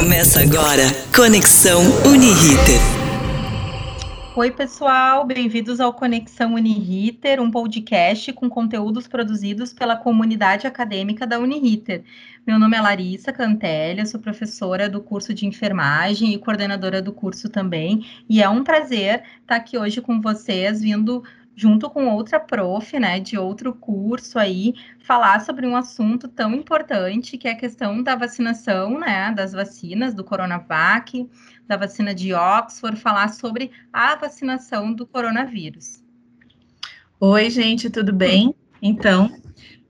Começa agora Conexão Uniriter. Oi, pessoal, bem-vindos ao Conexão Uniriter, um podcast com conteúdos produzidos pela comunidade acadêmica da Uniriter. Meu nome é Larissa Cantelli, sou professora do curso de enfermagem e coordenadora do curso também, e é um prazer estar aqui hoje com vocês, vindo junto com outra prof, né, de outro curso aí, falar sobre um assunto tão importante que é a questão da vacinação, né, das vacinas do Coronavac, da vacina de Oxford, falar sobre a vacinação do coronavírus. Oi, gente, tudo bem? Então,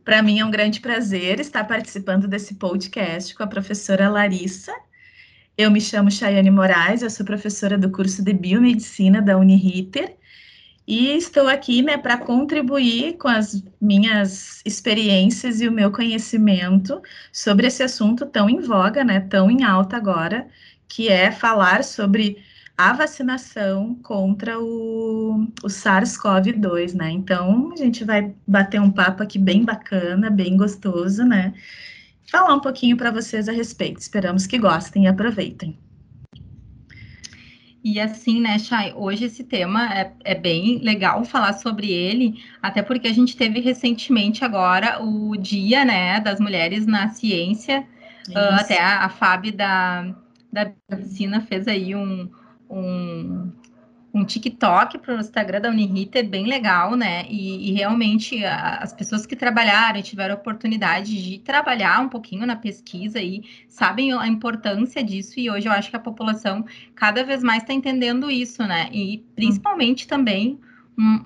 para mim é um grande prazer estar participando desse podcast com a professora Larissa. Eu me chamo Chayane Moraes, eu sou professora do curso de Biomedicina da Uniriter e estou aqui né, para contribuir com as minhas experiências e o meu conhecimento sobre esse assunto tão em voga, né, tão em alta agora, que é falar sobre a vacinação contra o, o SARS-CoV-2, né? Então, a gente vai bater um papo aqui bem bacana, bem gostoso, né? Falar um pouquinho para vocês a respeito. Esperamos que gostem e aproveitem. E assim, né, Chay, hoje esse tema é, é, bem legal falar sobre ele, até porque a gente teve recentemente agora o dia, né, das mulheres na ciência, uh, até a, a FAB da, da medicina fez aí um, um, um TikTok para o Instagram da Uniriter bem legal, né? E, e realmente a, as pessoas que trabalharam tiveram a oportunidade de trabalhar um pouquinho na pesquisa e sabem a importância disso. E hoje eu acho que a população cada vez mais está entendendo isso, né? E principalmente também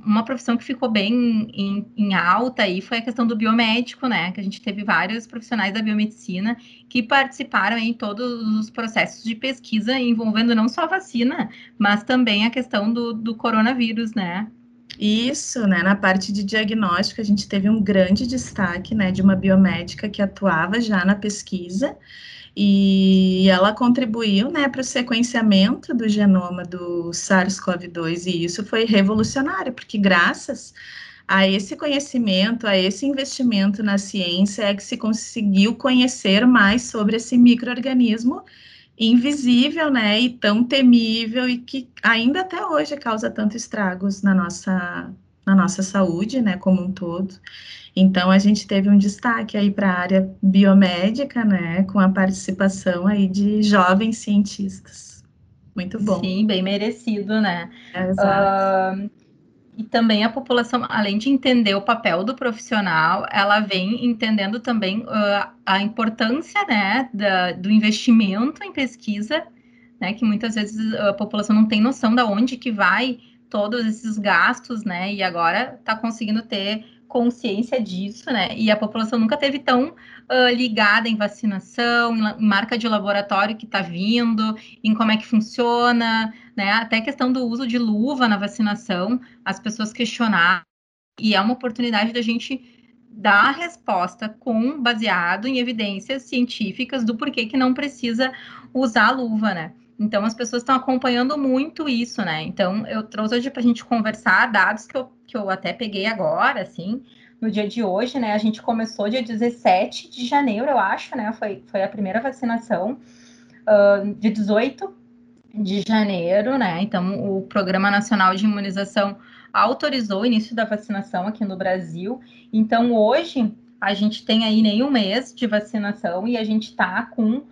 uma profissão que ficou bem em, em, alta aí foi a questão do biomédico, né? Que a gente teve vários profissionais da biomedicina que participaram em todos os processos de pesquisa envolvendo não só vacina, mas também a questão do, do coronavírus, né? Isso, né? Na parte de diagnóstico, a gente teve um grande destaque, né, de uma biomédica que atuava já na pesquisa e ela contribuiu né, para o sequenciamento do genoma do SARS-CoV-2, e isso foi revolucionário, porque graças a esse conhecimento, a esse investimento na ciência, é que se conseguiu conhecer mais sobre esse microorganismo invisível, né, e tão temível e que ainda até hoje causa tanto estragos na nossa na nossa saúde, né, como um todo. Então, a gente teve um destaque aí para a área biomédica, né, com a participação aí de jovens cientistas. Muito bom. Sim, bem merecido, né? É, exato. Uh, e também a população, além de entender o papel do profissional, ela vem entendendo também uh, a importância, né, da, do investimento em pesquisa, né, que muitas vezes a população não tem noção da onde que vai todos esses gastos, né, e agora está conseguindo ter consciência disso, né? E a população nunca teve tão uh, ligada em vacinação, em, marca de laboratório que está vindo, em como é que funciona, né? Até a questão do uso de luva na vacinação, as pessoas questionaram. E é uma oportunidade da gente dar a resposta com baseado em evidências científicas do porquê que não precisa usar luva, né? Então, as pessoas estão acompanhando muito isso, né? Então, eu trouxe hoje para a gente conversar dados que eu, que eu até peguei agora, assim, no dia de hoje, né? A gente começou dia 17 de janeiro, eu acho, né? Foi, foi a primeira vacinação, uh, de 18 de janeiro, né? Então, o Programa Nacional de Imunização autorizou o início da vacinação aqui no Brasil. Então, hoje, a gente tem aí nem um mês de vacinação e a gente está com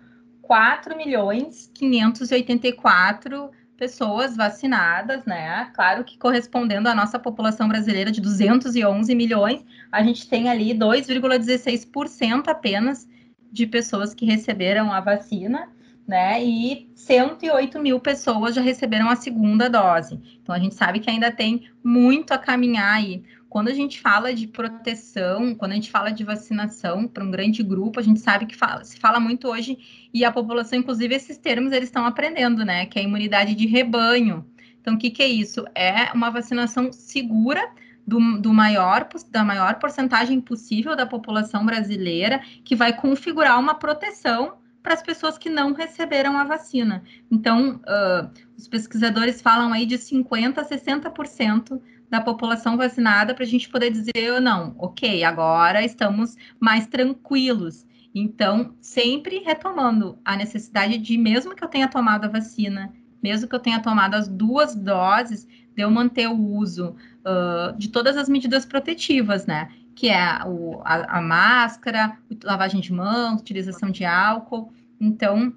4 milhões 584 pessoas vacinadas, né? Claro que correspondendo à nossa população brasileira de 211 milhões, a gente tem ali 2,16% apenas de pessoas que receberam a vacina, né? E 108 mil pessoas já receberam a segunda dose. Então a gente sabe que ainda tem muito a caminhar aí quando a gente fala de proteção, quando a gente fala de vacinação para um grande grupo, a gente sabe que fala, se fala muito hoje e a população, inclusive, esses termos eles estão aprendendo, né? Que é a imunidade de rebanho. Então, o que, que é isso? É uma vacinação segura do, do, maior, da maior porcentagem possível da população brasileira, que vai configurar uma proteção para as pessoas que não receberam a vacina. Então, uh, os pesquisadores falam aí de 50% a 60% da população vacinada para a gente poder dizer ou não, ok, agora estamos mais tranquilos. Então, sempre retomando a necessidade de, mesmo que eu tenha tomado a vacina, mesmo que eu tenha tomado as duas doses, de eu manter o uso uh, de todas as medidas protetivas, né? Que é o, a, a máscara, lavagem de mãos, utilização de álcool. Então,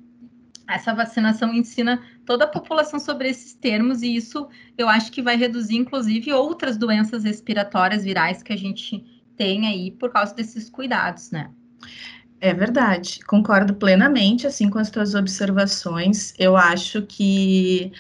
essa vacinação ensina toda a população sobre esses termos, e isso eu acho que vai reduzir, inclusive, outras doenças respiratórias virais que a gente tem aí por causa desses cuidados, né? É verdade, concordo plenamente assim com as tuas observações. Eu acho que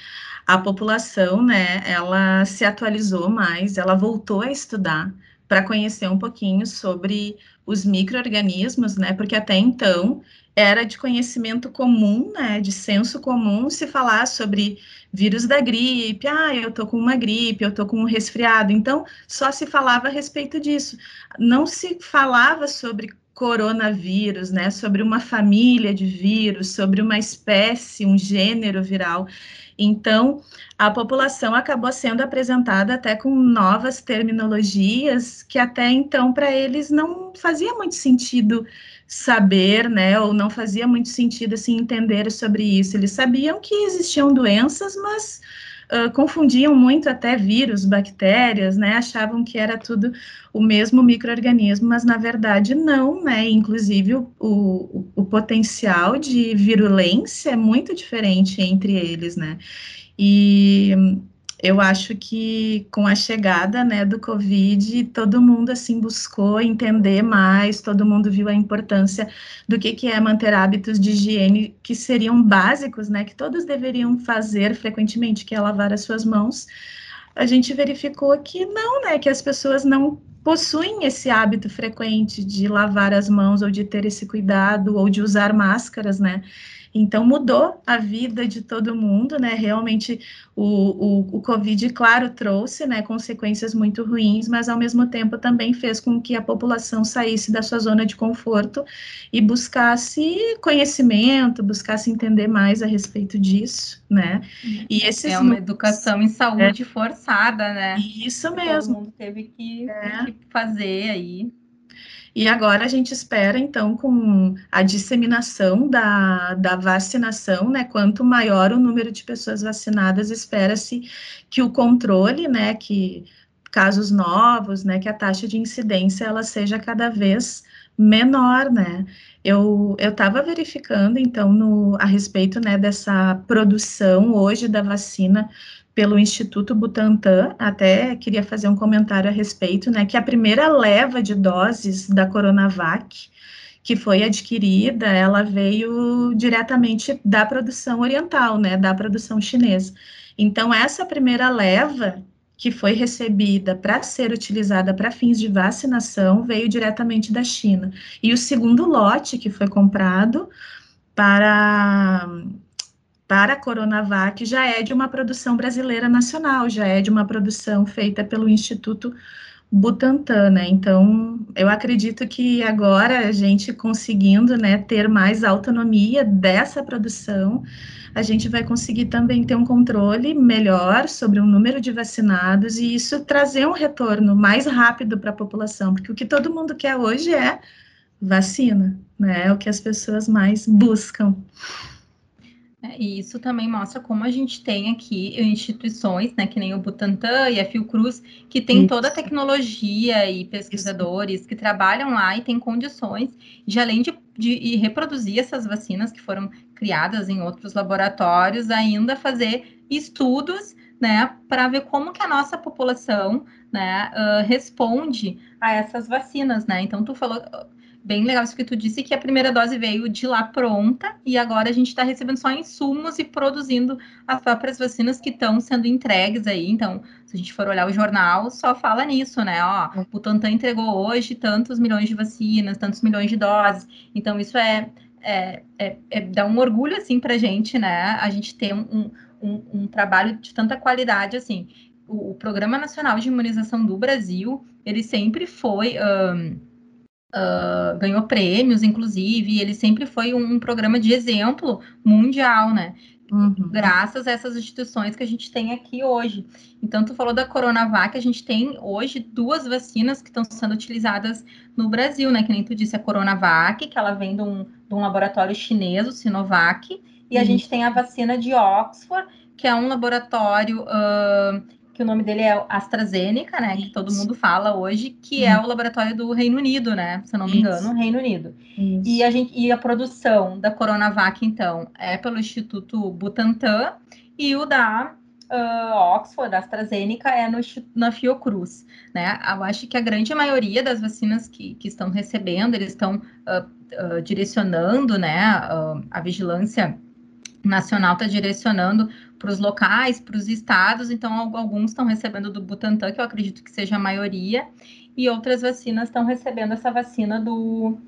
a população, né, ela se atualizou mais, ela voltou a estudar para conhecer um pouquinho sobre os micro-organismos, né, porque até então era de conhecimento comum, né, de senso comum, se falar sobre vírus da gripe, ah, eu tô com uma gripe, eu tô com um resfriado, então só se falava a respeito disso. Não se falava sobre coronavírus, né, sobre uma família de vírus, sobre uma espécie, um gênero viral. Então, a população acabou sendo apresentada até com novas terminologias que até então para eles não fazia muito sentido saber, né, ou não fazia muito sentido assim entender sobre isso. Eles sabiam que existiam doenças, mas confundiam muito até vírus, bactérias, né? Achavam que era tudo o mesmo microorganismo, mas na verdade não, né? Inclusive o, o, o potencial de virulência é muito diferente entre eles, né? E eu acho que com a chegada né, do Covid, todo mundo assim buscou entender mais, todo mundo viu a importância do que, que é manter hábitos de higiene que seriam básicos, né, que todos deveriam fazer frequentemente, que é lavar as suas mãos. A gente verificou que não, né, que as pessoas não possuem esse hábito frequente de lavar as mãos ou de ter esse cuidado ou de usar máscaras, né? Então, mudou a vida de todo mundo, né? Realmente, o, o, o Covid, claro, trouxe né, consequências muito ruins, mas, ao mesmo tempo, também fez com que a população saísse da sua zona de conforto e buscasse conhecimento, buscasse entender mais a respeito disso, né? E esses é uma educação em saúde é. forçada, né? Isso mesmo. Todo mundo teve que, é. que fazer aí. E agora a gente espera, então, com a disseminação da, da vacinação, né? Quanto maior o número de pessoas vacinadas, espera-se que o controle, né? Que casos novos, né? Que a taxa de incidência ela seja cada vez menor, né? Eu estava verificando, então, no, a respeito, né, dessa produção hoje da vacina pelo Instituto Butantan, até queria fazer um comentário a respeito, né, que a primeira leva de doses da Coronavac que foi adquirida, ela veio diretamente da produção oriental, né, da produção chinesa. Então, essa primeira leva que foi recebida para ser utilizada para fins de vacinação veio diretamente da China. E o segundo lote que foi comprado para para a Coronavac já é de uma produção brasileira nacional, já é de uma produção feita pelo Instituto Butantan, né? Então, eu acredito que agora a gente conseguindo, né, ter mais autonomia dessa produção, a gente vai conseguir também ter um controle melhor sobre o número de vacinados e isso trazer um retorno mais rápido para a população, porque o que todo mundo quer hoje é vacina, né? É o que as pessoas mais buscam. É, e isso também mostra como a gente tem aqui instituições, né, que nem o Butantan e a Fiocruz, que tem isso. toda a tecnologia e pesquisadores isso. que trabalham lá e têm condições de, além de, de reproduzir essas vacinas que foram criadas em outros laboratórios, ainda fazer estudos, né, para ver como que a nossa população, né, uh, responde a essas vacinas, né. Então, tu falou bem legal isso que tu disse, que a primeira dose veio de lá pronta e agora a gente está recebendo só insumos e produzindo as próprias vacinas que estão sendo entregues aí. Então, se a gente for olhar o jornal, só fala nisso, né? Ó, o Butantan entregou hoje tantos milhões de vacinas, tantos milhões de doses. Então, isso é, é, é, é dá um orgulho, assim, pra gente, né? A gente ter um, um, um trabalho de tanta qualidade, assim. O, o, Programa Nacional de Imunização do Brasil, ele sempre foi... Um, uh, ganhou prêmios, inclusive, ele sempre foi um, um programa de exemplo mundial, né? Uhum. Graças a essas instituições que a gente tem aqui hoje. Então, tu falou da Coronavac, a gente tem hoje duas vacinas que estão sendo utilizadas no Brasil, né? Que nem tu disse, a Coronavac, que ela vem de um, de um laboratório chinês, o Sinovac, e a uhum. gente tem a vacina de Oxford, que é um laboratório uh, que o nome dele é AstraZeneca, né? Que todo mundo fala hoje, que é o laboratório do Reino Unido, né? Se eu não me engano, Reino Unido. E a, gente, e a produção da Coronavac, então, é pelo Instituto Butantan e o da uh, Oxford, da AstraZeneca, é no, na Fiocruz, né? Eu acho que a grande maioria das vacinas que, que estão recebendo, eles estão uh, uh, direcionando, né, a vigilância nacional está direcionando para os locais, para os estados, então alguns estão recebendo do Butantan, que eu acredito que seja a maioria, e outras vacinas estão recebendo essa vacina do,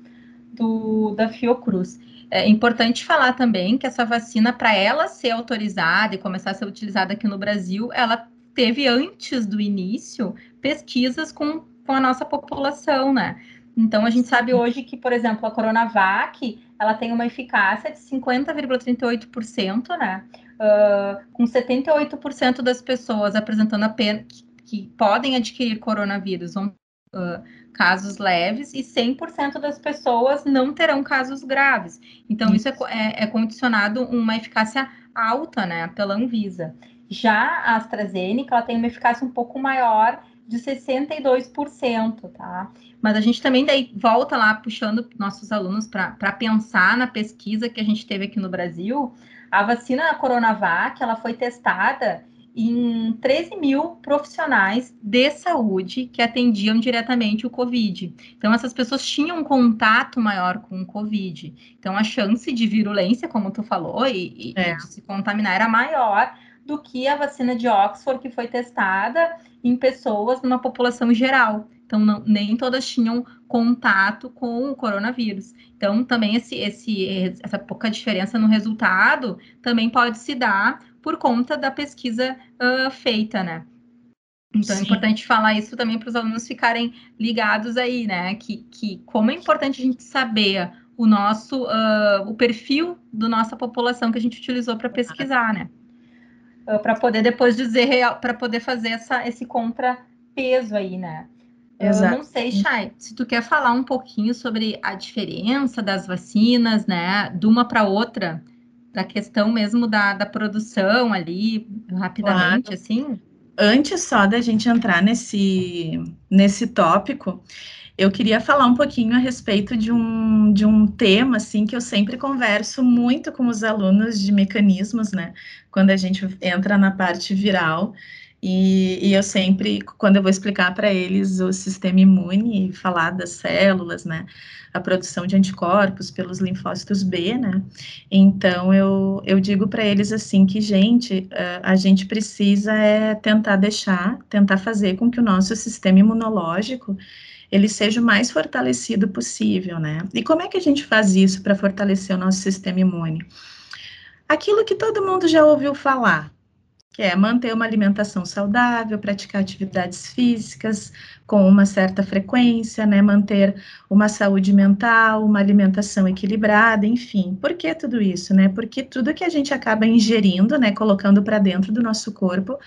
do da Fiocruz. É importante falar também que essa vacina, para ela ser autorizada e começar a ser utilizada aqui no Brasil, ela teve antes do início pesquisas com, com a nossa população, né? Então a gente sabe hoje que, por exemplo, a Coronavac ela tem uma eficácia de 50,38%, né? Uh, com 78% das pessoas apresentando apenas que, que podem adquirir coronavírus vão uh, casos leves e 100% das pessoas não terão casos graves. Então, isso, isso é, é, é, condicionado uma eficácia alta, né, pela Anvisa. Já a AstraZeneca, ela tem uma eficácia um pouco maior de 62%, tá? Mas a gente também daí volta lá puxando nossos alunos para pensar na pesquisa que a gente teve aqui no Brasil. A vacina Coronavac, ela foi testada em 13 mil profissionais de saúde que atendiam diretamente o Covid. Então, essas pessoas tinham um contato maior com o Covid. Então, a chance de virulência, como tu falou, e, é. de se contaminar era maior do que a vacina de Oxford, que foi testada em pessoas numa população geral. Então, não, nem todas tinham contato com o coronavírus. Então, também esse, esse, essa pouca diferença no resultado também pode se dar por conta da pesquisa uh, feita, né? Então, Sim. é importante falar isso também para os alunos ficarem ligados aí, né? Que, que como é importante a gente saber o nosso, uh, o perfil da nossa população que a gente utilizou para pesquisar, né? Uh, para poder depois dizer, para poder fazer essa, esse contrapeso aí, né? Exato. Eu não sei, Chay, se tu quer falar um pouquinho sobre a diferença das vacinas, né, de uma para outra, da questão mesmo da, da produção ali, rapidamente, claro. assim? Antes só da gente entrar nesse, nesse tópico, eu queria falar um pouquinho a respeito de um, de um tema, assim, que eu sempre converso muito com os alunos de mecanismos, né, quando a gente entra na parte viral, e, e, eu sempre, quando eu vou explicar para eles o sistema imune, falar das células, né, a produção de anticorpos pelos linfócitos B, né, então eu, eu digo para eles assim que, gente, a gente precisa é tentar deixar, tentar fazer com que o nosso sistema imunológico ele seja o mais fortalecido possível, né? E como é que a gente faz isso para fortalecer o nosso sistema imune? Aquilo que todo mundo já ouviu falar, que é manter uma alimentação saudável, praticar atividades físicas com uma certa frequência, né, manter uma saúde mental, uma alimentação equilibrada, enfim. Por que tudo isso, né? Porque tudo que a gente acaba ingerindo, né, colocando para dentro do nosso corpo,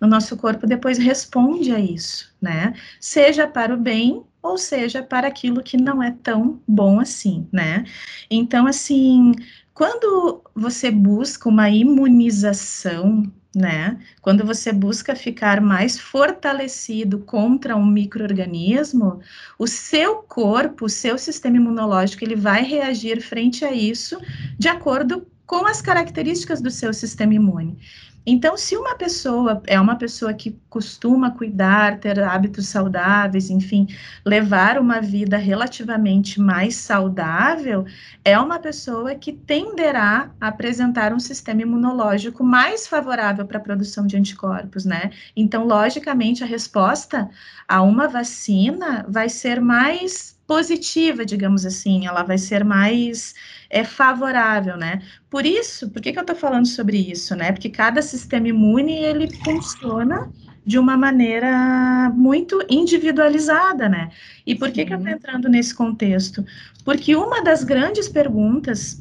o nosso corpo depois responde a isso, né? Seja para o bem ou seja para aquilo que não é tão bom assim, né? Então, assim, quando você busca uma imunização né? Quando você busca ficar mais fortalecido contra um microorganismo, o seu corpo, o seu sistema imunológico, ele vai reagir frente a isso de acordo com as características do seu sistema imune. Então, se uma pessoa é uma pessoa que costuma cuidar, ter hábitos saudáveis, enfim, levar uma vida relativamente mais saudável, é uma pessoa que tenderá a apresentar um sistema imunológico mais favorável para a produção de anticorpos, né? Então, logicamente, a resposta a uma vacina vai ser mais positiva, digamos assim, ela vai ser mais é favorável, né? Por isso, por que, que eu estou falando sobre isso, né? Porque cada sistema imune ele funciona de uma maneira muito individualizada, né? E por que, que eu estou entrando nesse contexto? Porque uma das grandes perguntas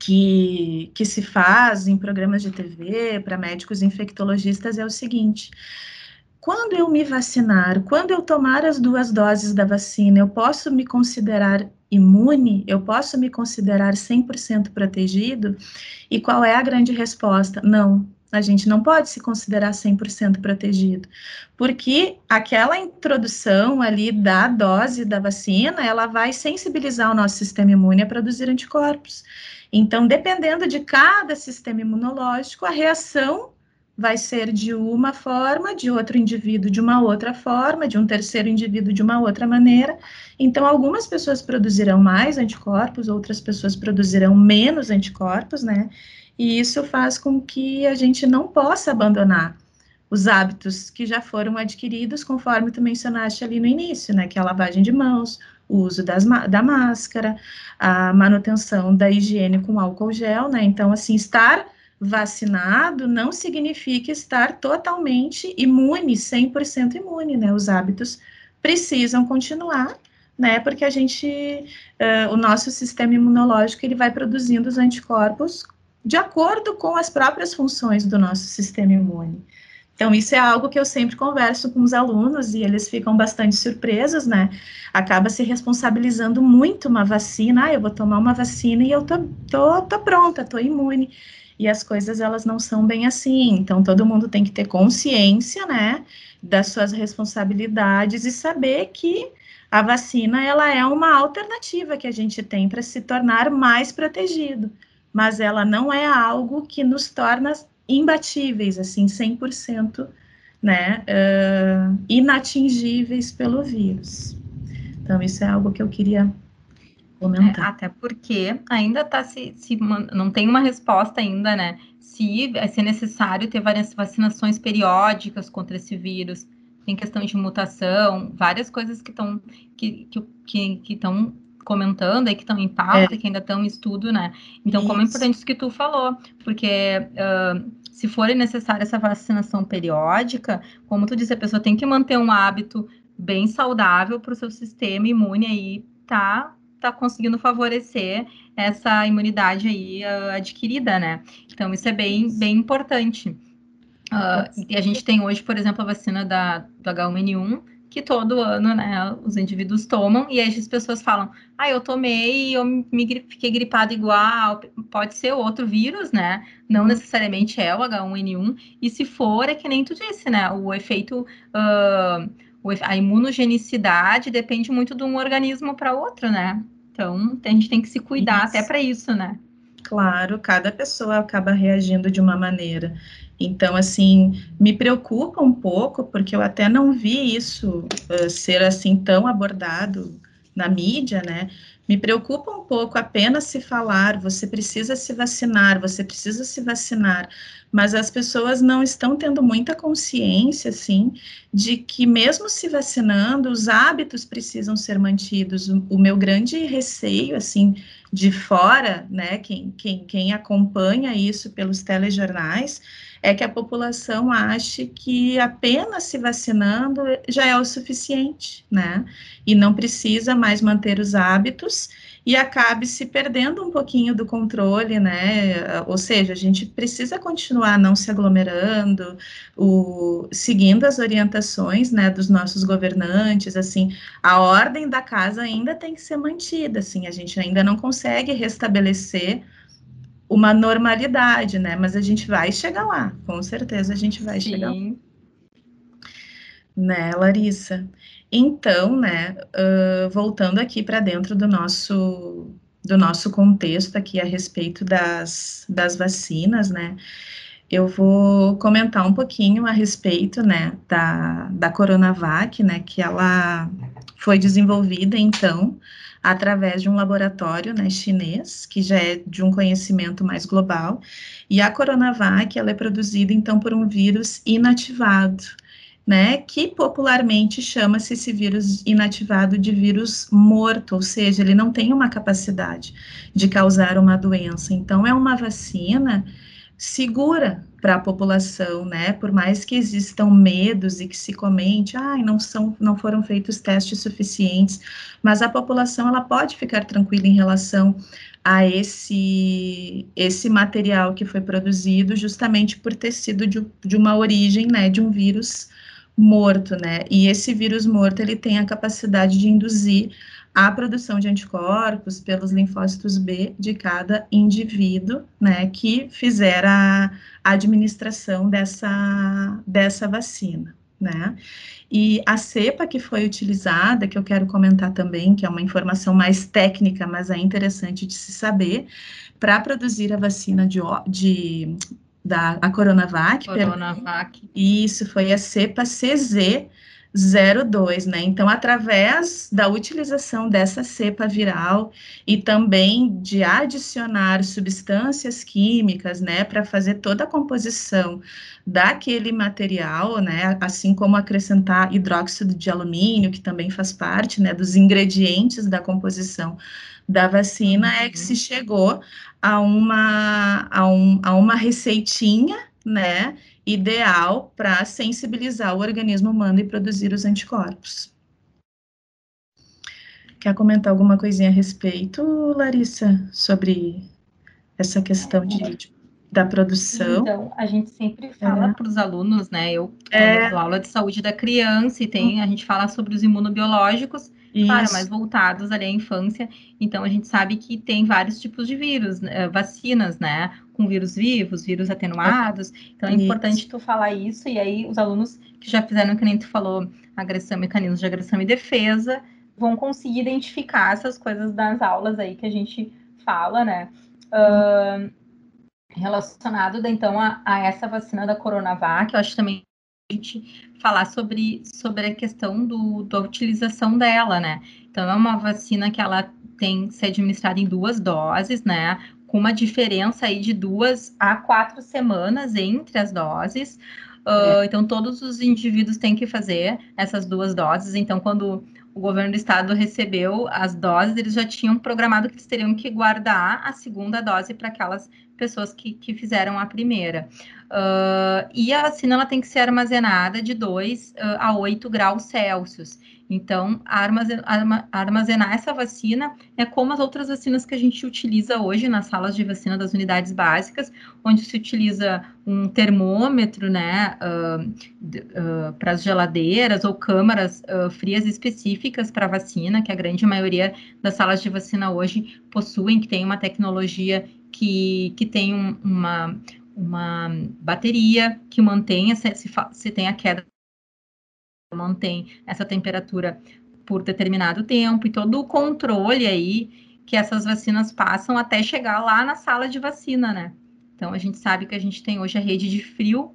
que, que se faz em programas de TV para médicos infectologistas é o seguinte: quando eu me vacinar, quando eu tomar as duas doses da vacina, eu posso me considerar imune? Eu posso me considerar 100% protegido? E qual é a grande resposta? Não, a gente não pode se considerar 100% protegido, porque aquela introdução ali da dose da vacina, ela vai sensibilizar o nosso sistema imune a produzir anticorpos. Então, dependendo de cada sistema imunológico, a reação vai ser de uma forma, de outro indivíduo de uma outra forma, de um terceiro indivíduo de uma outra maneira. Então, algumas pessoas produzirão mais anticorpos, outras pessoas produzirão menos anticorpos, né? E isso faz com que a gente não possa abandonar os hábitos que já foram adquiridos, conforme tu mencionaste ali no início, né? Que é a lavagem de mãos, o uso das, da máscara, a manutenção da higiene com álcool gel, né? Então, assim, estar vacinado não significa estar totalmente imune, 100% imune, né? Os hábitos precisam continuar, né? Porque a gente, uh, o nosso sistema imunológico, ele vai produzindo os anticorpos de acordo com as próprias funções do nosso sistema imune. Então, isso é algo que eu sempre converso com os alunos e eles ficam bastante surpresos, né? Acaba se responsabilizando muito uma vacina. Ah, eu vou tomar uma vacina e eu tô, tô, tô pronta, tô imune. E as coisas, elas não são bem assim. Então, todo mundo tem que ter consciência, né? Das suas responsabilidades e saber que a vacina, ela é uma alternativa que a gente tem para se tornar mais protegido. Mas ela não é algo que nos torna imbatíveis, assim, 100%, né, uh, inatingíveis pelo vírus. Então, isso é algo que eu queria comentar. É, até porque ainda está se, se, não tem uma resposta ainda, né, se, se é necessário ter várias vacinações periódicas contra esse vírus, tem questão de mutação, várias coisas que estão que, que, que, estão comentando aí que estão em pauta, é. que ainda estão em estudo, né? Então, isso. como é importante isso que tu falou, porque uh, se for necessária essa vacinação periódica, como tu disse, a pessoa tem que manter um hábito bem saudável para o seu sistema imune aí tá tá conseguindo favorecer essa imunidade aí uh, adquirida, né? Então isso é bem bem importante. Uh, e a gente tem hoje, por exemplo, a vacina da, do H1N1, que todo ano, né, os indivíduos tomam, e aí as pessoas falam, ah, eu tomei e eu me fiquei gripado igual, pode ser outro vírus, né, não necessariamente é o H1N1, e se for, é que nem tu disse, né, o efeito, uh, a imunogenicidade depende muito de um organismo para outro, né, então a gente tem que se cuidar isso. até para isso, né. Claro, cada pessoa acaba reagindo de uma maneira. Então, assim, me preocupa um pouco, porque eu até não vi isso uh, ser assim tão abordado na mídia, né? Me preocupa um pouco apenas se falar, você precisa se vacinar, você precisa se vacinar, mas as pessoas não estão tendo muita consciência, assim, de que mesmo se vacinando, os hábitos precisam ser mantidos. O, meu grande receio, assim, de fora, né, quem, quem, quem acompanha isso pelos telejornais, é que a população ache que apenas se vacinando já é o suficiente, né? E não precisa mais manter os hábitos e acabe se perdendo um pouquinho do controle, né? Ou seja, a gente precisa continuar não se aglomerando, o, seguindo as orientações, né, dos nossos governantes, assim, a ordem da casa ainda tem que ser mantida, assim, a gente ainda não consegue restabelecer uma normalidade, né? Mas a gente vai chegar lá, com certeza a gente vai Sim. chegar lá. Né, Larissa? Então, né, uh, voltando aqui para dentro do nosso, do nosso contexto aqui a respeito das, das vacinas, né, eu vou comentar um pouquinho a respeito, né, da, da Coronavac, né, que ela foi desenvolvida, então, através de um laboratório né, chinês, que já é de um conhecimento mais global, e a Coronavac, ela é produzida, então, por um vírus inativado, né, que popularmente chama-se esse vírus inativado de vírus morto, ou seja, ele não tem uma capacidade de causar uma doença. Então, é uma vacina segura para a população, né? Por mais que existam medos e que se comente, ah, não são, não foram feitos testes suficientes, mas a população ela pode ficar tranquila em relação a esse esse material que foi produzido justamente por ter sido de, de uma origem, né, de um vírus morto, né? E esse vírus morto ele tem a capacidade de induzir a produção de anticorpos pelos linfócitos B de cada indivíduo, né, que fizer a administração dessa, dessa vacina, né. E a cepa que foi utilizada, que eu quero comentar também, que é uma informação mais técnica, mas é interessante de se saber, para produzir a vacina de, de da a Coronavac. Coronavac. Isso foi a cepa CZ 02, né? Então, através da utilização dessa cepa viral e também de adicionar substâncias químicas, né, para fazer toda a composição daquele material, né, assim como acrescentar hidróxido de alumínio, que também faz parte, né, dos ingredientes da composição da vacina, é que se uhum. chegou a uma, a, um, a uma receitinha, né, ideal para sensibilizar o organismo humano e produzir os anticorpos. Quer comentar alguma coisinha a respeito, Larissa, sobre essa questão de, de da produção? Então, a gente sempre fala é. para os alunos, né? Eu é. dou aula de saúde da criança e tem, a gente fala sobre os imunobiológicos, isso. Claro, mais voltados ali à infância. Então, a gente sabe que tem vários tipos de vírus, né, vacinas, né? Com vírus vivos, vírus atenuados. Então, é isso. importante tu falar isso. E aí, os alunos que já fizeram, que nem tu falou, agressão, mecanismos de agressão e defesa, vão conseguir identificar essas coisas das aulas aí que a gente fala, né? Uh, relacionado, então, a, a essa vacina da Coronavac, eu acho também gente falar sobre, sobre a questão do, da utilização dela, né? Então, é uma vacina que ela tem que ser administrada em duas doses, né? Com uma diferença aí de duas a quatro semanas entre as doses. Uh, é. Então, todos os indivíduos têm que fazer essas duas doses. Então, quando o governo do estado recebeu as doses, eles já tinham programado que eles teriam que guardar a segunda dose para aquelas pessoas que, que fizeram a primeira. Uh, e a vacina ela tem que ser armazenada de 2 uh, a 8 graus Celsius. Então, armazenar, essa vacina é como as outras vacinas que a gente utiliza hoje nas salas de vacina das unidades básicas, onde se utiliza um termômetro, né, uh, uh, para as geladeiras ou câmaras uh, frias específicas para vacina, que a grande maioria das salas de vacina hoje possuem, que tem uma tecnologia que, que tem um, uma, uma bateria que mantém, se, se tem a queda mantém essa temperatura por determinado tempo e todo o controle aí que essas vacinas passam até chegar lá na sala de vacina, né? Então a gente sabe que a gente tem hoje a rede de frio,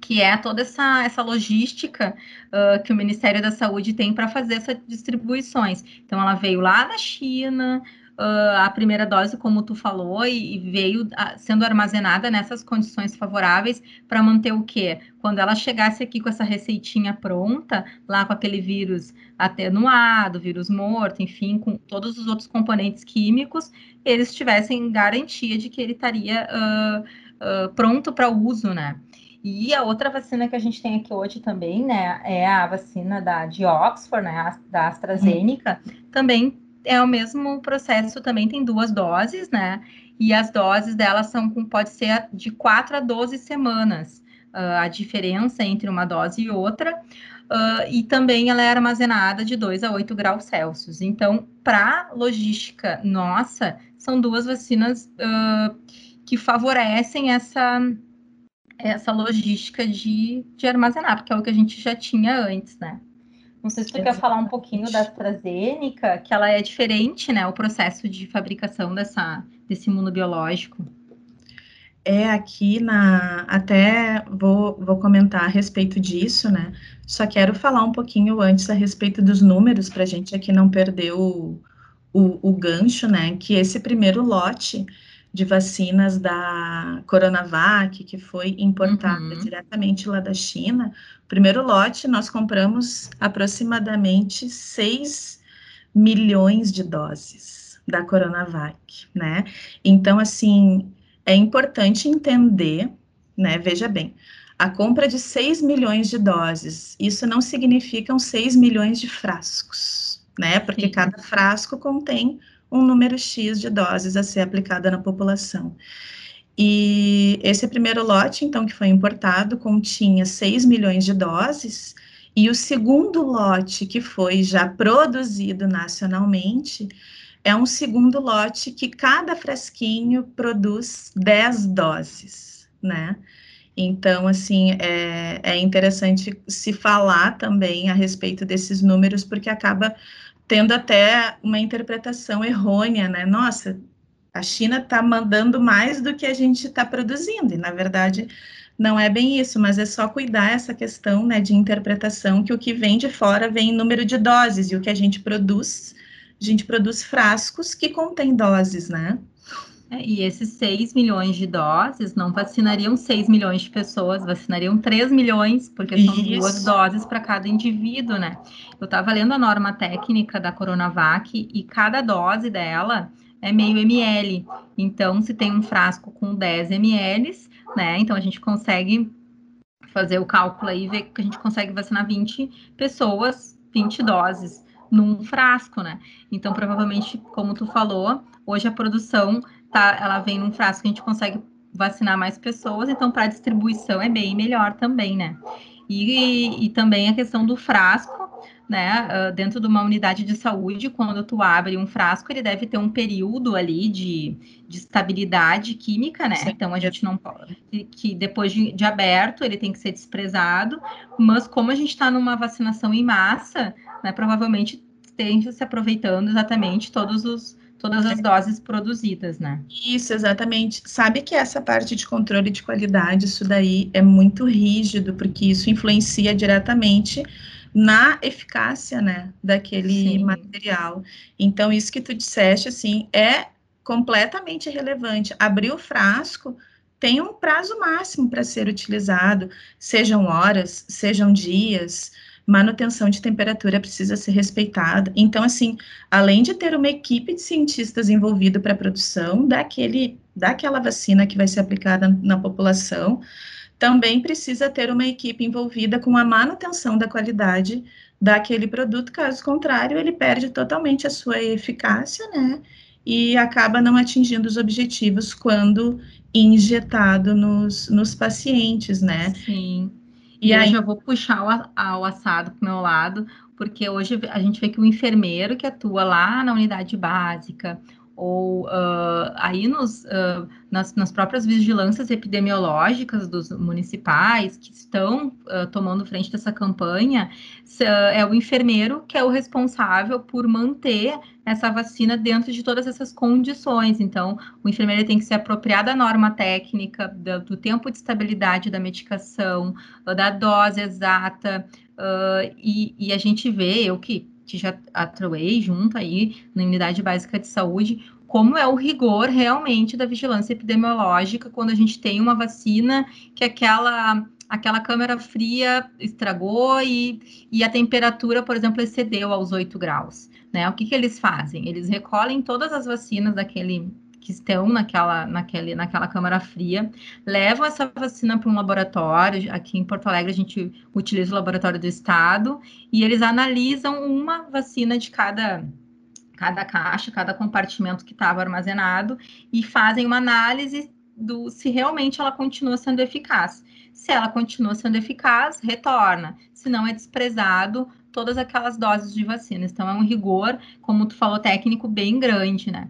que é toda essa, essa logística uh, que o Ministério da Saúde tem para fazer essas distribuições. Então ela veio lá da China, uh, a primeira dose, como tu falou, e, e veio uh, sendo armazenada nessas condições favoráveis para manter o quê? Quando ela chegasse aqui com essa receitinha pronta, lá com aquele vírus atenuado, vírus morto, enfim, com todos os outros componentes químicos, eles tivessem garantia de que ele estaria uh, pronto para uso, né? E a outra vacina que a gente tem aqui hoje também, né, é a vacina da, de Oxford, né, da AstraZeneca, também é o mesmo processo, também tem duas doses, né? E as doses delas são com, pode ser de 4 a 12 semanas. Uh, a diferença entre uma dose e outra. Uh, e também ela é armazenada de 2 a 8 graus Celsius. Então, para logística nossa, são duas vacinas uh, que favorecem essa, essa logística de, de armazenar, porque é o que a gente já tinha antes, né? Não sei se tu quer falar um pouquinho da AstraZeneca, que ela é diferente, né? O processo de fabricação dessa, desse imunobiológico. É aqui na. Até vou, vou comentar a respeito disso, né? Só quero falar um pouquinho antes a respeito dos números, para a gente aqui não perder o, o, o gancho, né? Que esse primeiro lote de vacinas da Coronavac, que foi importada uhum. diretamente lá da China, o primeiro lote nós compramos aproximadamente 6 milhões de doses da Coronavac, né? Então, assim, é importante entender, né? Veja bem, a compra de 6 milhões de doses, isso não significa 6 milhões de frascos, né? Porque Sim. cada frasco contém um número X de doses a ser aplicada na população. E esse primeiro lote, então, que foi importado, continha 6 milhões de doses, e o segundo lote, que foi já produzido nacionalmente, é um segundo lote que cada frasquinho produz 10 doses, né? Então, assim, é, é interessante se falar também a respeito desses números, porque acaba tendo até uma interpretação errônea, né? Nossa, a China está mandando mais do que a gente está produzindo, e na verdade não é bem isso, mas é só cuidar essa questão né, de interpretação que o que vem de fora vem em número de doses, e o que a gente produz a gente produz frascos que contêm doses, né? É, e esses 6 milhões de doses não vacinariam 6 milhões de pessoas, vacinariam 3 milhões, porque são Isso. duas doses para cada indivíduo, né? Eu estava lendo a norma técnica da Coronavac e cada dose dela é meio ml. Então, se tem um frasco com 10 ml, né? Então a gente consegue fazer o cálculo aí e ver que a gente consegue vacinar 20 pessoas, 20 doses num frasco, né? Então, provavelmente, como tu falou, hoje a produção tá, ela vem num frasco que a gente consegue vacinar mais pessoas, então para distribuição é bem melhor também, né? E, e, também a questão do frasco, né? Uh, dentro de uma unidade de saúde, quando tu abre um frasco, ele deve ter um período ali de, de estabilidade química, né? Sim. Então a gente não pode. Que depois de, de aberto ele tem que ser desprezado, mas como a gente está numa vacinação em massa, né? Provavelmente tem se aproveitando exatamente todos os todas as doses produzidas, né? Isso, exatamente. Sabe que essa parte de controle de qualidade, isso daí é muito rígido, porque isso influencia diretamente na eficácia, né, daquele Sim. material. Então, isso que tu disseste, assim, é completamente relevante. Abrir o frasco tem um prazo máximo para ser utilizado, sejam horas, sejam dias, manutenção de temperatura precisa ser respeitada. Então, assim, além de ter uma equipe de cientistas envolvida para a produção daquele, daquela vacina que vai ser aplicada na população, também precisa ter uma equipe envolvida com a manutenção da qualidade daquele produto, caso contrário, ele perde totalmente a sua eficácia, né? E acaba não atingindo os objetivos quando injetado nos, nos pacientes, né? Sim. E, aí eu vou puxar o, o assado para o meu lado, porque hoje a gente vê que o enfermeiro que atua lá na unidade básica, ou uh, aí nos, uh, nas, nas, próprias vigilâncias epidemiológicas dos municipais que estão uh, tomando frente dessa campanha, é o enfermeiro que é o responsável por manter essa vacina dentro de todas essas condições. Então, o enfermeiro tem que se apropriar da norma técnica, do, do tempo de estabilidade da medicação, da dose exata, e, e a gente vê, eu que que já atuei junto aí na unidade básica de saúde, como é o rigor realmente da vigilância epidemiológica quando a gente tem uma vacina que aquela aquela câmara fria estragou e, e a temperatura, por exemplo, excedeu aos 8 graus. Né? O que, que eles fazem? Eles recolhem todas as vacinas daquele que estão naquela, naquele, naquela câmara fria, levam essa vacina para um laboratório. Aqui em Porto Alegre, a gente utiliza o laboratório do estado e eles analisam uma vacina de cada cada caixa, cada compartimento que estava armazenado e fazem uma análise do se realmente ela continua sendo eficaz. Se ela continua sendo eficaz, retorna. Se não, é desprezado todas aquelas doses de vacina. Então, é um rigor, como tu falou, técnico bem grande, né?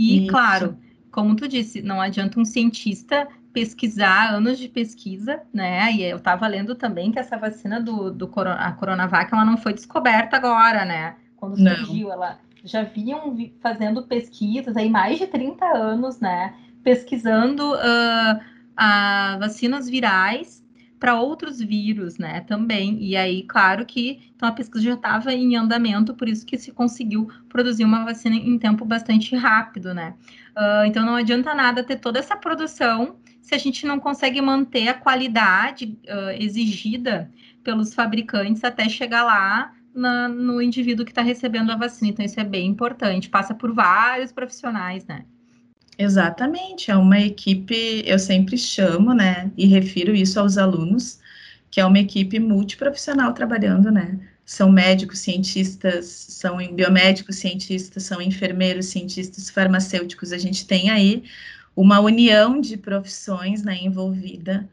E, Isso. claro, como tu disse, não adianta um cientista pesquisar anos de pesquisa, né? E eu estava lendo também que essa vacina do, do a Coronavac ela não foi descoberta agora, né? Quando surgiu, não. ela já vinham fazendo pesquisas aí mais de 30 anos, né? Pesquisando uh, a vacinas virais para outros vírus, né, também. E aí, claro que então a pesquisa já estava em andamento, por isso que se conseguiu produzir uma vacina em tempo bastante rápido, né. Uh, então não adianta nada ter toda essa produção se a gente não consegue manter a qualidade uh, exigida pelos fabricantes até chegar lá na, no indivíduo que está recebendo a vacina. Então isso é bem importante, passa por vários profissionais, né. Exatamente, é uma equipe, eu sempre chamo, né, e refiro isso aos alunos, que é uma equipe multiprofissional trabalhando, né? São médicos, cientistas, são biomédicos, cientistas, são enfermeiros, cientistas, farmacêuticos. A gente tem aí uma união de profissões, né, envolvida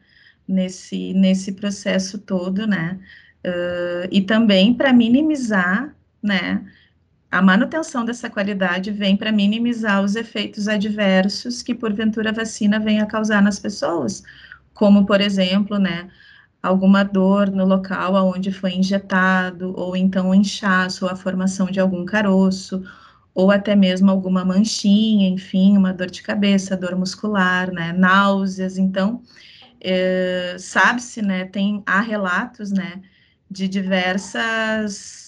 nesse, nesse processo todo, né? Uh, e também para minimizar, né, a manutenção dessa qualidade vem para minimizar os efeitos adversos que, porventura, a vacina venha a causar nas pessoas, como, por exemplo, né, alguma dor no local onde foi injetado, ou então um inchaço, ou a formação de algum caroço, ou até mesmo alguma manchinha, enfim, uma dor de cabeça, dor muscular, né, náuseas. Então, é, sabe-se, né, tem, há relatos, né, de diversas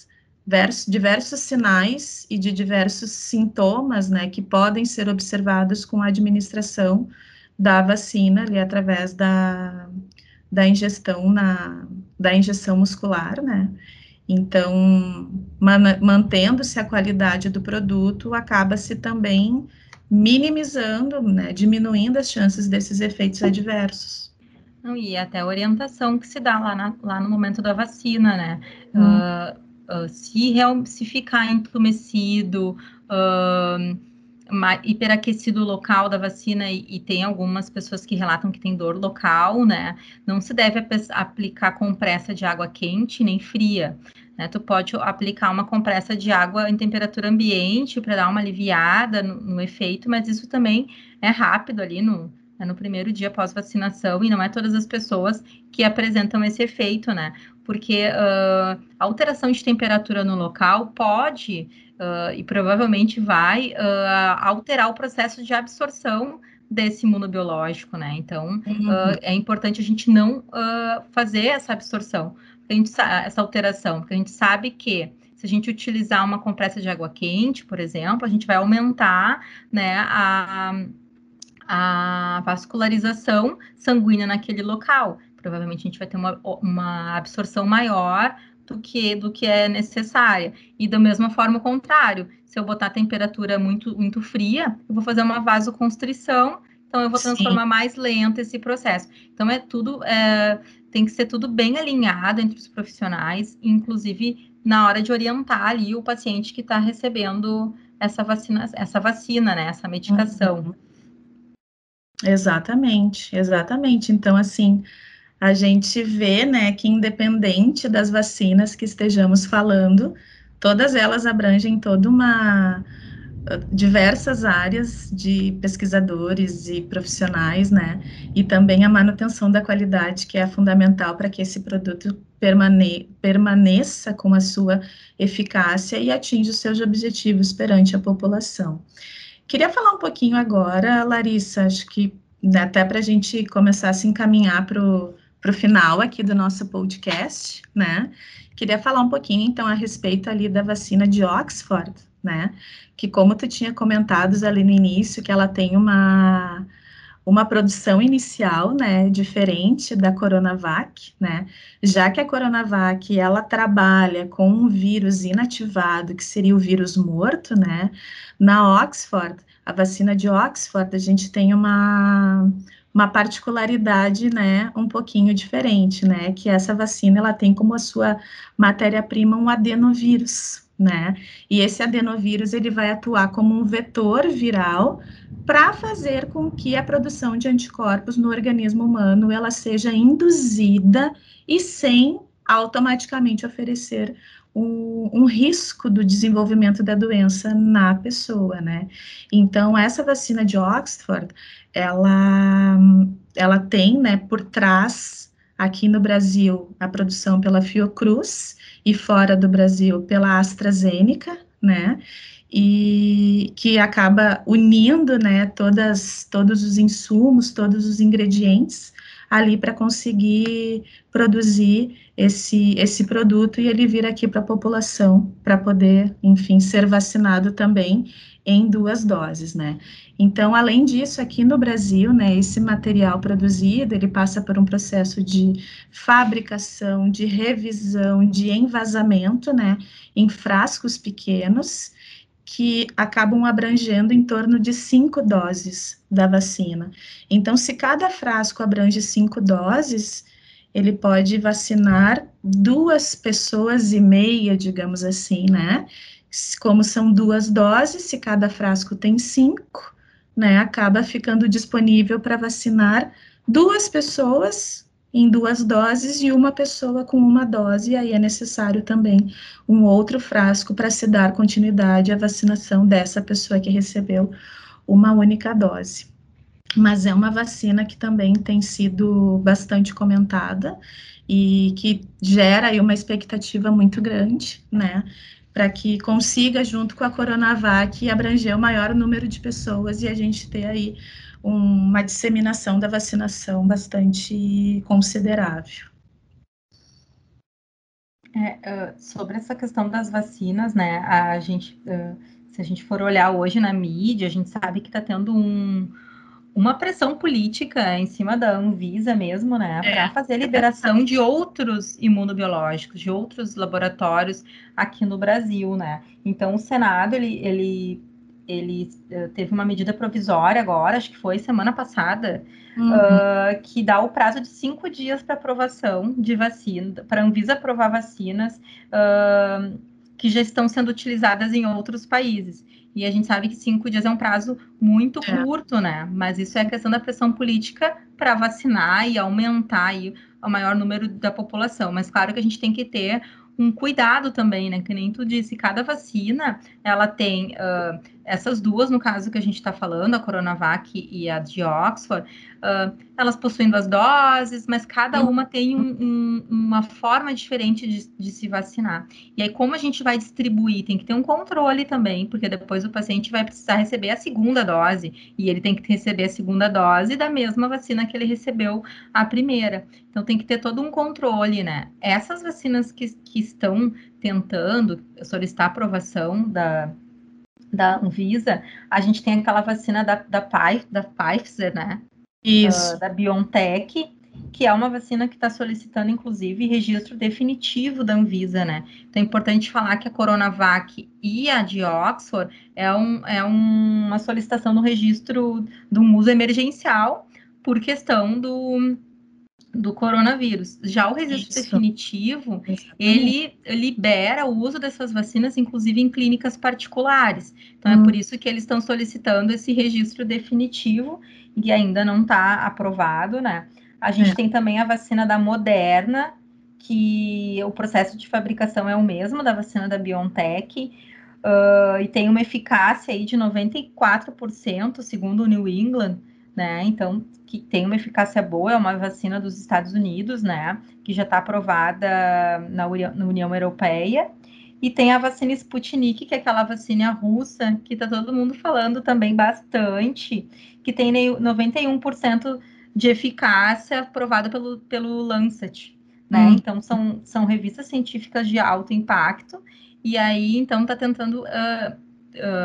diversos sinais e de diversos sintomas, né, que podem ser observados com a administração da vacina ali através da, da ingestão na da injeção muscular, né? Então, man, mantendo-se a qualidade do produto, acaba-se também minimizando, né, diminuindo as chances desses efeitos adversos. Não, e até a orientação que se dá lá, na, lá no momento da vacina, né? Hum. Uh, uh, se, real, se ficar entumecido, uh, hiperaquecido local da vacina e, e, tem algumas pessoas que relatam que tem dor local, né? Não se deve aplicar compressa de água quente nem fria. Né? Tu pode aplicar uma compressa de água em temperatura ambiente para dar uma aliviada no, no, efeito, mas isso também é rápido ali no, né, no primeiro dia pós-vacinação e não é todas as pessoas que apresentam esse efeito, né? Porque uh, a alteração de temperatura no local pode uh, e provavelmente vai uh, alterar o processo de absorção desse imunobiológico, né? Então, uhum. é importante a gente não fazer essa absorção, essa alteração, porque a gente sabe que se a gente utilizar uma compressa de água quente, por exemplo, a gente vai aumentar né, a, a vascularização sanguínea naquele local provavelmente a gente vai ter uma, uma absorção maior do que, do que é necessária. E da mesma forma o contrário, se eu botar a temperatura muito, muito fria, eu vou fazer uma vasoconstrição, então eu vou transformar Sim. mais lento esse processo. Então é tudo, é, tem que ser tudo bem alinhado entre os profissionais, inclusive na hora de orientar ali o paciente que está recebendo essa vacina, essa vacina, né, essa medicação. Uhum. Exatamente, exatamente. Então, assim, a gente vê, né, que independente das vacinas que estejamos falando, todas elas abrangem toda uma diversas áreas de pesquisadores e profissionais, né, e também a manutenção da qualidade, que é fundamental para que esse produto permane permaneça com a sua eficácia e atinja os seus objetivos perante a população. Queria falar um pouquinho agora, Larissa, acho que né, até para a gente começar a se encaminhar para o para o final aqui do nosso podcast, né? Queria falar um pouquinho, então, a respeito ali da vacina de Oxford, né? Que, como tu tinha comentado ali no início, que ela tem uma, uma produção inicial, né, diferente da Coronavac, né? Já que a Coronavac, ela trabalha com um vírus inativado, que seria o vírus morto, né? Na Oxford, a vacina de Oxford, a gente tem uma uma particularidade, né, um pouquinho diferente, né, que essa vacina ela tem como a sua matéria-prima um adenovírus, né, e esse adenovírus ele vai atuar como um vetor viral para fazer com que a produção de anticorpos no organismo humano ela seja induzida e sem automaticamente oferecer um, um, risco do desenvolvimento da doença na pessoa, né? Então, essa vacina de Oxford, ela, ela tem, né, por trás, aqui no Brasil, a produção pela Fiocruz e fora do Brasil pela AstraZeneca, né, e que acaba unindo, né, todas, todos os insumos, todos os ingredientes ali para conseguir produzir esse, esse produto e ele vir aqui para a população para poder, enfim, ser vacinado também em duas doses, né? Então, além disso, aqui no Brasil, né, esse material produzido, ele passa por um processo de fabricação, de revisão, de envasamento, né, em frascos pequenos, que acabam abrangendo em torno de cinco doses da vacina. Então, se cada frasco abrange cinco doses, ele pode vacinar duas pessoas e meia, digamos assim, né? Como são duas doses, se cada frasco tem cinco, né? Acaba ficando disponível para vacinar duas pessoas em duas doses e uma pessoa com uma dose, e aí é necessário também um outro frasco para se dar continuidade à vacinação dessa pessoa que recebeu uma única dose. Mas é uma vacina que também tem sido bastante comentada e que gera aí uma expectativa muito grande, né? Para que consiga, junto com a Coronavac, abranger o maior número de pessoas e a gente ter aí uma disseminação da vacinação bastante considerável. É, uh, sobre essa questão das vacinas, né, a gente, uh, se a gente for olhar hoje na mídia, a gente sabe que está tendo um, uma pressão política em cima da Anvisa mesmo, né, é, para fazer a liberação de outros imunobiológicos, de outros laboratórios aqui no Brasil, né. Então, o Senado, ele, ele ele uh, teve uma medida provisória agora, acho que foi semana passada, uhum. uh, que dá o prazo de cinco dias para aprovação de vacina, para a Anvisa aprovar vacinas uh, que já estão sendo utilizadas em outros países. E a gente sabe que cinco dias é um prazo muito é. curto, né? Mas isso é a questão da pressão política para vacinar e aumentar aí o maior número da população. Mas claro que a gente tem que ter um cuidado também, né? Que nem tu disse, cada vacina ela tem uh, essas duas, no caso que a gente está falando, a Coronavac e a de Oxford, uh, elas possuem duas doses, mas cada uma tem um, um, uma forma diferente de, de, se vacinar. E aí, como a gente vai distribuir? Tem que ter um controle também, porque depois o paciente vai precisar receber a segunda dose, e ele tem que receber a segunda dose da mesma vacina que ele recebeu a primeira. Então, tem que ter todo um controle, né? Essas vacinas que, que estão tentando solicitar aprovação da da Anvisa, a gente tem aquela vacina da, da, da Pfizer, né? Isso. Uh, da BioNTech, que é uma vacina que está solicitando, inclusive, registro definitivo da Anvisa, né? Então é importante falar que a Coronavac e a de Oxford é, um, é uma solicitação do registro um uso emergencial por questão do, do coronavírus. Já o registro Isso. definitivo, Exatamente. ele libera o uso dessas vacinas, inclusive em clínicas particulares. Então, hum. é por isso que eles estão solicitando esse registro definitivo, e ainda não está aprovado, né? A gente é. tem também a vacina da Moderna, que o processo de fabricação é o mesmo da vacina da BioNTech, uh, e tem uma eficácia aí de 94%, segundo o New England, né? Então, que tem uma eficácia boa, é uma vacina dos Estados Unidos, né? Que já está aprovada na, União Europeia. E tem a vacina Sputnik, que é aquela vacina russa, que está todo mundo falando também bastante, que tem 91% de eficácia aprovada pelo, pelo Lancet. Né? Hum. Então, são, são revistas científicas de alto impacto, e aí, então, está tentando uh,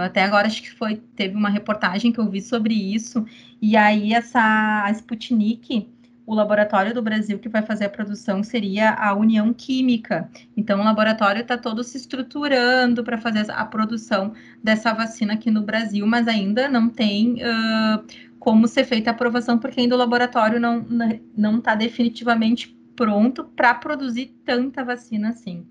até agora acho que foi teve uma reportagem que eu vi sobre isso e aí essa a Sputnik o laboratório do Brasil que vai fazer a produção seria a União Química. Então, o laboratório está todo se estruturando para fazer a produção dessa vacina aqui no Brasil, mas ainda não tem uh, como ser feita a aprovação, porque ainda o laboratório não está definitivamente pronto para produzir tanta vacina assim.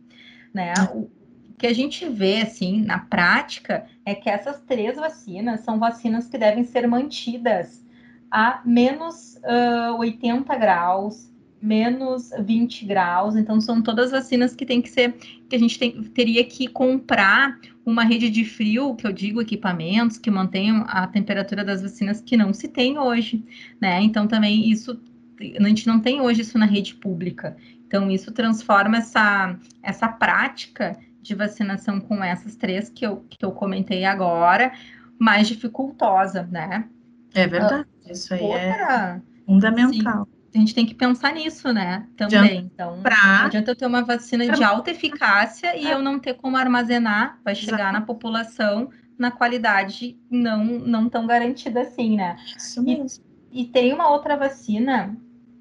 Né? O, que a gente vê, assim, na prática, é que essas três vacinas são vacinas que devem ser mantidas a menos uh, 80 graus, menos 20 graus. Então, são todas vacinas que tem que ser, que a gente tem, teria que comprar uma rede de frio, que eu digo equipamentos que mantenham a temperatura das vacinas que não se tem hoje, né? Então, também isso, a gente não tem hoje isso na rede pública. Então, isso transforma essa, essa prática de vacinação com essas três que eu, que eu comentei agora, mais dificultosa, né? É verdade, uh, isso aí é outra, é fundamental. Sim, a gente tem que pensar nisso, né? Também. Então, pra... não adianta eu ter uma vacina pra... de alta eficácia e eu não ter como armazenar, vai chegar Exato. na população na qualidade não, não tão garantida assim, né? Isso mesmo. E, e tem uma outra vacina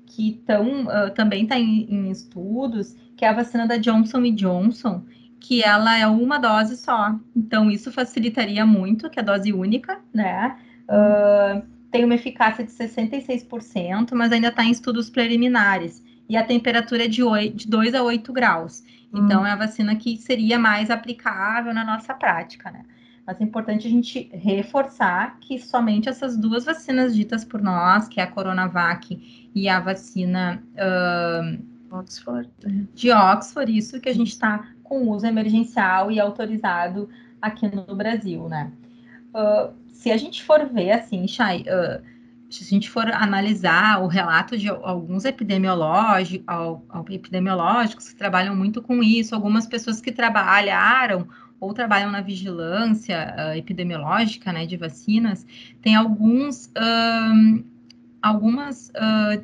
que tão, uh, também está em, em, estudos, que é a vacina da Johnson Johnson, que ela é uma dose só. Então, isso facilitaria muito, que é a dose única, né? Uh, tem uma eficácia de 66%, mas ainda está em estudos preliminares. E a temperatura é de, 8, de 2 a 8 graus. Então, hum. é a vacina que seria mais aplicável na nossa prática, né? Mas é importante a gente reforçar que somente essas duas vacinas ditas por nós, que é a Coronavac e a vacina uh, Oxford. de Oxford, isso que a gente está com uso emergencial e autorizado aqui no Brasil, né? Uh, se a gente for ver, assim, Chay, uh, se a gente for analisar o relato de alguns epidemiológicos, epidemiológicos que trabalham muito com isso, algumas pessoas que trabalharam ou trabalham na vigilância uh, epidemiológica, né, de vacinas, tem alguns, um, algumas uh,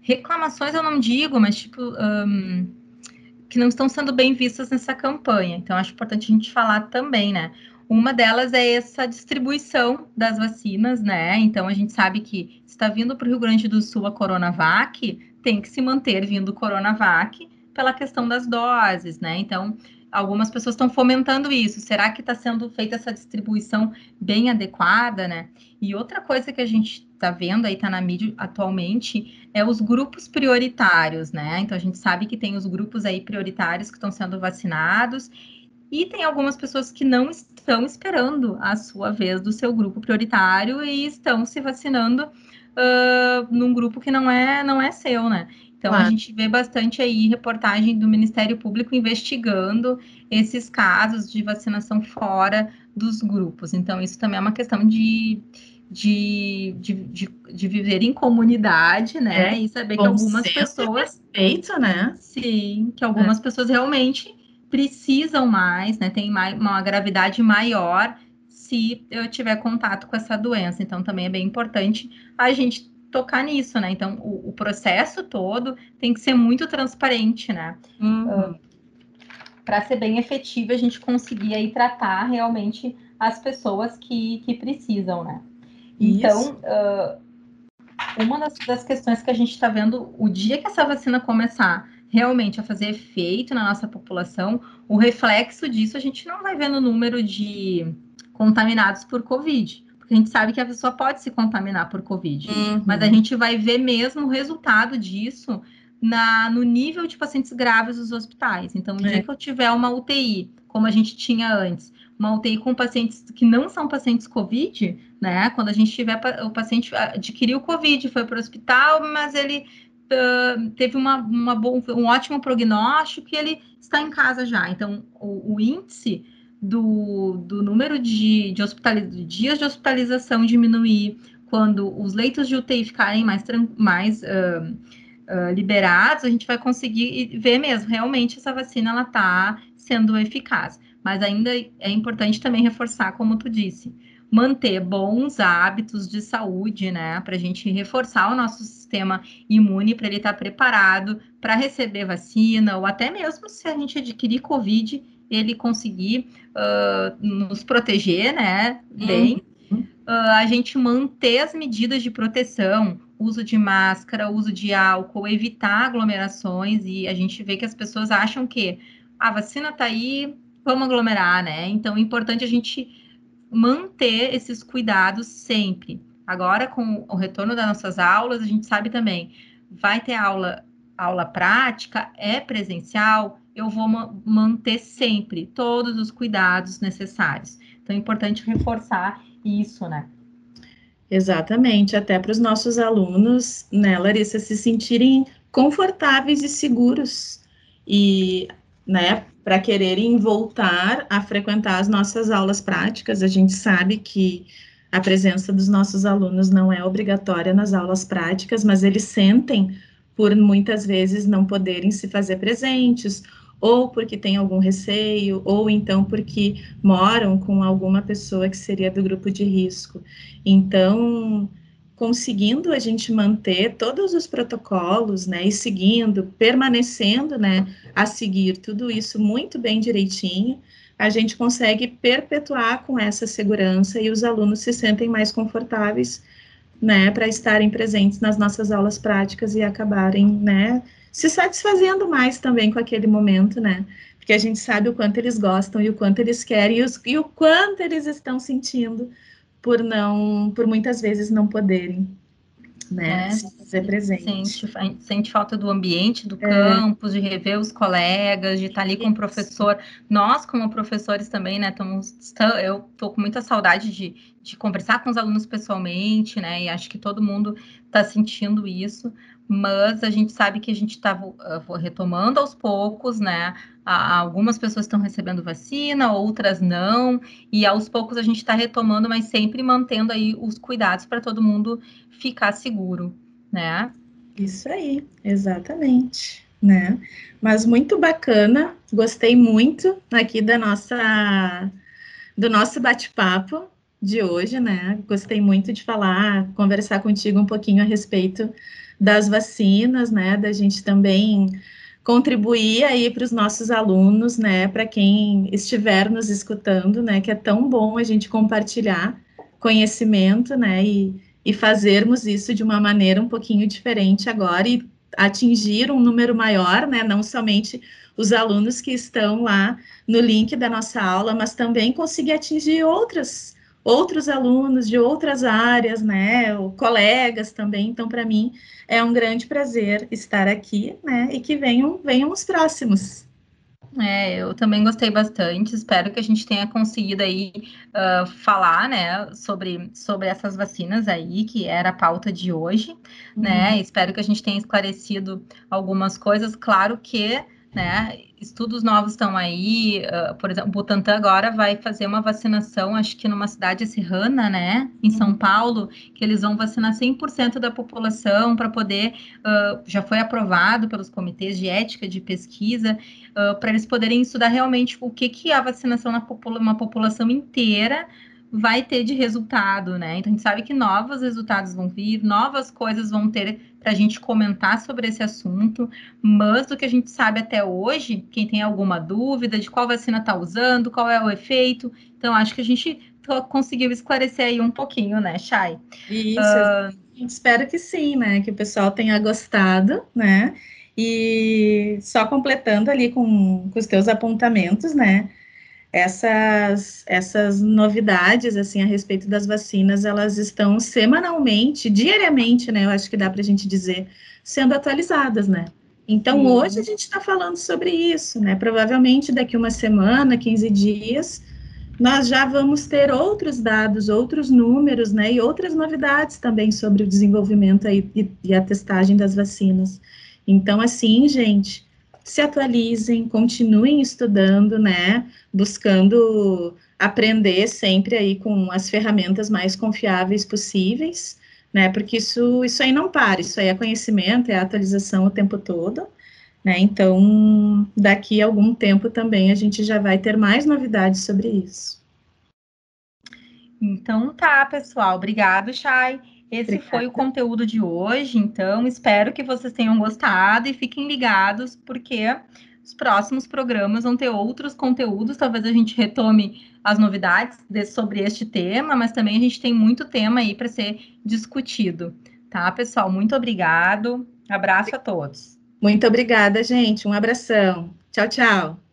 reclamações, eu não digo, mas tipo, que não estão sendo bem vistas nessa campanha. Então, acho importante a gente falar também, né? Uma delas é essa distribuição das vacinas, né? Então, a gente sabe que está vindo para o Rio Grande do Sul a Coronavac, tem que se manter vindo Coronavac pela questão das doses, né? Então, algumas pessoas estão fomentando isso. Será que está sendo feita essa distribuição bem adequada, né? E outra coisa que a gente está vendo aí, está na mídia atualmente, é os grupos prioritários, né? Então a gente sabe que tem os grupos aí prioritários que estão sendo vacinados e tem algumas pessoas que não estão esperando a sua vez do seu grupo prioritário e estão se vacinando uh, num grupo que não é não é seu, né? Então, claro. a gente vê bastante aí reportagem do Ministério Público investigando esses casos de vacinação fora dos grupos. Então, isso também é uma questão de, de, de, de, de viver em comunidade, né? É, e saber que algumas pessoas. Respeito, né? Sim, que algumas é. pessoas realmente precisam mais, né? Tem mais, uma gravidade maior se eu tiver contato com essa doença. Então, também é bem importante a gente tocar nisso, né? Então, o, o, processo todo tem que ser muito transparente, né? Uhum. Uh, Para ser bem efetivo, a gente conseguir aí tratar realmente as pessoas que, que precisam, né? Então, uh, uma das, das questões que a gente está vendo, o dia que essa vacina começar realmente a fazer efeito na nossa população, o reflexo disso a gente não vai ver no número de contaminados por Covid a gente sabe que a pessoa pode se contaminar por Covid, uhum. mas a gente vai ver mesmo o resultado disso na, no nível de pacientes graves dos hospitais. Então, no é. dia que eu tiver uma UTI, como a gente tinha antes, uma UTI com pacientes que não são pacientes COVID, né? Quando a gente tiver o paciente adquiriu COVID, foi para o hospital, mas ele uh, teve uma, uma bom, um ótimo prognóstico e ele está em casa já. Então, o, o índice do, do número de, de, dias de hospitalização diminuir, quando os leitos de UTI ficarem mais, mais uh, uh, liberados, a gente vai conseguir ver mesmo, realmente essa vacina ela está sendo eficaz. Mas ainda é importante também reforçar, como tu disse, manter bons hábitos de saúde, né? Para a gente reforçar o nosso sistema imune para ele estar tá preparado para receber vacina, ou até mesmo se a gente adquirir Covid, ele conseguir uh, nos proteger, né, bem, uhum. uh, a gente manter as medidas de proteção, uso de máscara, uso de álcool, evitar aglomerações, e a gente vê que as pessoas acham que a vacina tá aí, vamos aglomerar, né? Então, é importante a gente manter esses cuidados sempre. Agora, com o retorno das nossas aulas, a gente sabe também, vai ter aula, aula prática, é presencial, eu vou ma manter sempre todos os cuidados necessários. Então é importante reforçar isso, né? Exatamente, até para os nossos alunos, né, Larissa, se sentirem confortáveis e seguros e, né, para quererem voltar a frequentar as nossas aulas práticas. A gente sabe que a presença dos nossos alunos não é obrigatória nas aulas práticas, mas eles sentem por muitas vezes não poderem se fazer presentes ou porque tem algum receio, ou então porque moram com alguma pessoa que seria do grupo de risco. Então, conseguindo a gente manter todos os protocolos, né, e seguindo, permanecendo, né, a seguir tudo isso muito bem direitinho, a gente consegue perpetuar com essa segurança e os alunos se sentem mais confortáveis, né, para estarem presentes nas nossas aulas práticas e acabarem, né, se satisfazendo mais também com aquele momento, né? Porque a gente sabe o quanto eles gostam e o quanto eles querem e, os, e o quanto eles estão sentindo por não, por muitas vezes não poderem né? É, se fazer presente. Sente, sente falta do ambiente, do é. campus, de rever os colegas, de estar ali com o professor. Nós, como professores também, né? Estamos, eu estou com muita saudade de, de conversar com os alunos pessoalmente, né? E acho que todo mundo está sentindo isso, mas a gente sabe que a gente está uh, retomando aos poucos, né? algumas pessoas estão recebendo vacina, outras não, e aos poucos a gente está retomando, mas sempre mantendo aí os cuidados para todo mundo ficar seguro, né? Isso aí, exatamente, né? Mas muito bacana, gostei muito aqui da nossa do nosso bate-papo de hoje, né? Gostei muito de falar, conversar contigo um pouquinho a respeito das vacinas, né? Da gente também contribuir aí para os nossos alunos, né, para quem estiver nos escutando, né, que é tão bom a gente compartilhar conhecimento, né, e, e fazermos isso de uma maneira um pouquinho diferente agora e atingir um número maior, né, não somente os alunos que estão lá no link da nossa aula, mas também conseguir atingir outras outros alunos de outras áreas, né, colegas também. Então, para mim, é um grande prazer estar aqui, né, e que venham, venham os próximos. É, eu também gostei bastante. Espero que a gente tenha conseguido aí uh, falar, né, sobre, sobre essas vacinas aí, que era a pauta de hoje, né? uhum. né? Espero que a gente tenha esclarecido algumas coisas. Claro que né? Estudos novos estão aí, uh, por exemplo, o Butantan agora vai fazer uma vacinação, acho que numa cidade serrana, né, em São uhum. Paulo, que eles vão vacinar 100% da população para poder, uh, já foi aprovado pelos comitês de ética de pesquisa, uh, para eles poderem estudar realmente o que, que a vacinação na popula uma população inteira vai ter de resultado, né? Então a gente sabe que novos resultados vão vir, novas coisas vão ter para a gente comentar sobre esse assunto, mas do que a gente sabe até hoje, quem tem alguma dúvida de qual vacina está usando, qual é o efeito, então acho que a gente conseguiu esclarecer aí um pouquinho, né, Chay? Isso, uh... espero que sim, né? Que o pessoal tenha gostado, né? E só completando ali com, com os teus apontamentos, né? Essas, essas novidades, assim, a respeito das vacinas, elas estão semanalmente, diariamente, né, eu acho que dá para a gente dizer, sendo atualizadas, né. Então, uhum. hoje a gente está falando sobre isso, né, provavelmente daqui uma semana, 15 dias, nós já vamos ter outros dados, outros números, né, e outras novidades também sobre o desenvolvimento aí e, e a testagem das vacinas. Então, assim, gente, se atualizem, continuem estudando, né? Buscando aprender sempre aí com as ferramentas mais confiáveis possíveis, né? Porque isso, isso aí não para, isso aí é conhecimento, é atualização o tempo todo, né? Então, daqui a algum tempo também a gente já vai ter mais novidades sobre isso. Então tá, pessoal. Obrigado, Chay. Esse Obrigada. foi o conteúdo de hoje, então espero que vocês tenham gostado e fiquem ligados, porque os próximos programas vão ter outros conteúdos. Talvez a gente retome as novidades de, sobre este tema, mas também a gente tem muito tema aí para ser discutido. Tá, pessoal? Muito obrigado. Abraço a todos. Muito obrigada, gente. Um abração. Tchau, tchau.